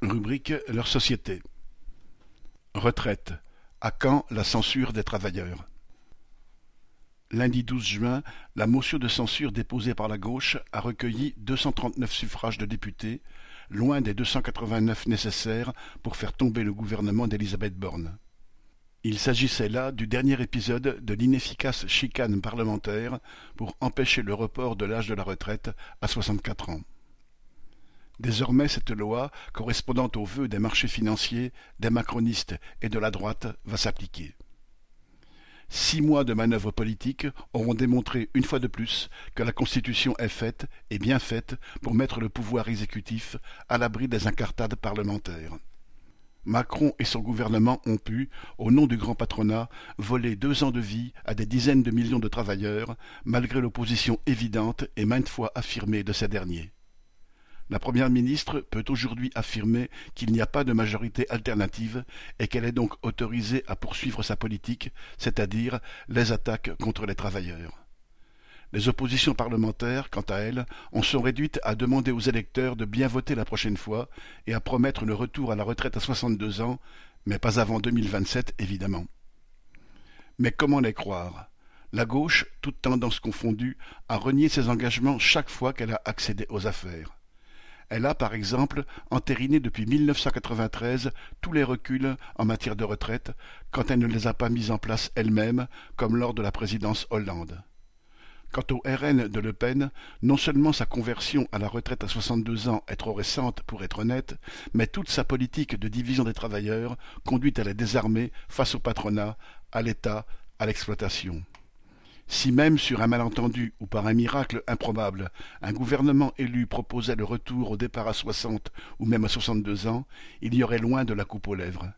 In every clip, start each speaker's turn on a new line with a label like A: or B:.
A: Rubrique Leur société. Retraite. À quand la censure des travailleurs? Lundi 12 juin, la motion de censure déposée par la gauche a recueilli 239 suffrages de députés, loin des 289 nécessaires pour faire tomber le gouvernement d'Elisabeth Borne. Il s'agissait là du dernier épisode de l'inefficace chicane parlementaire pour empêcher le report de l'âge de la retraite à 64 ans. Désormais cette loi, correspondant aux vœux des marchés financiers, des macronistes et de la droite, va s'appliquer. Six mois de manœuvres politiques auront démontré une fois de plus que la Constitution est faite, et bien faite, pour mettre le pouvoir exécutif à l'abri des incartades parlementaires. Macron et son gouvernement ont pu, au nom du grand patronat, voler deux ans de vie à des dizaines de millions de travailleurs, malgré l'opposition évidente et maintes fois affirmée de ces derniers. La première ministre peut aujourd'hui affirmer qu'il n'y a pas de majorité alternative et qu'elle est donc autorisée à poursuivre sa politique, c'est-à-dire les attaques contre les travailleurs. Les oppositions parlementaires, quant à elles, en sont réduites à demander aux électeurs de bien voter la prochaine fois et à promettre le retour à la retraite à 62 ans, mais pas avant 2027 évidemment. Mais comment les croire? La gauche, toute tendance confondue, a renié ses engagements chaque fois qu'elle a accédé aux affaires. Elle a, par exemple, entériné depuis 1993 tous les reculs en matière de retraite, quand elle ne les a pas mis en place elle-même, comme lors de la présidence Hollande. Quant au RN de Le Pen, non seulement sa conversion à la retraite à 62 ans est trop récente pour être honnête, mais toute sa politique de division des travailleurs conduit à les désarmer face au patronat, à l'État, à l'exploitation. Si même sur un malentendu ou par un miracle improbable, un gouvernement élu proposait le retour au départ à 60 ou même à 62 ans, il y aurait loin de la coupe aux lèvres.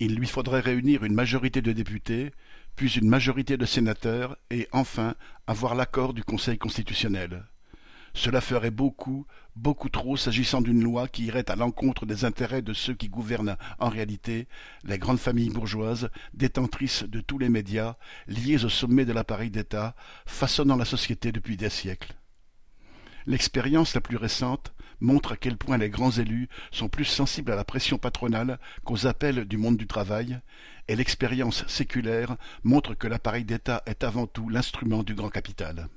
A: Il lui faudrait réunir une majorité de députés, puis une majorité de sénateurs, et enfin avoir l'accord du Conseil constitutionnel. Cela ferait beaucoup, beaucoup trop s'agissant d'une loi qui irait à l'encontre des intérêts de ceux qui gouvernent en réalité, les grandes familles bourgeoises, détentrices de tous les médias, liées au sommet de l'appareil d'État, façonnant la société depuis des siècles. L'expérience la plus récente montre à quel point les grands élus sont plus sensibles à la pression patronale qu'aux appels du monde du travail, et l'expérience séculaire montre que l'appareil d'État est avant tout l'instrument du grand capital.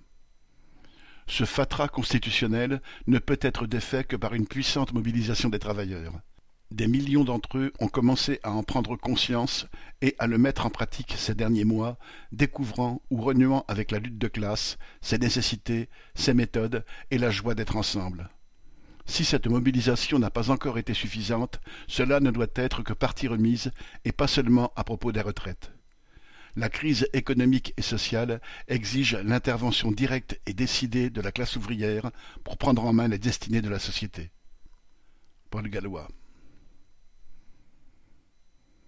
A: Ce fatras constitutionnel ne peut être défait que par une puissante mobilisation des travailleurs. Des millions d'entre eux ont commencé à en prendre conscience et à le mettre en pratique ces derniers mois, découvrant ou renouant avec la lutte de classe, ses nécessités, ses méthodes et la joie d'être ensemble. Si cette mobilisation n'a pas encore été suffisante, cela ne doit être que partie remise et pas seulement à propos des retraites. La crise économique et sociale exige l'intervention directe et décidée de la classe ouvrière pour prendre en main les destinées de la société. Paul Gallois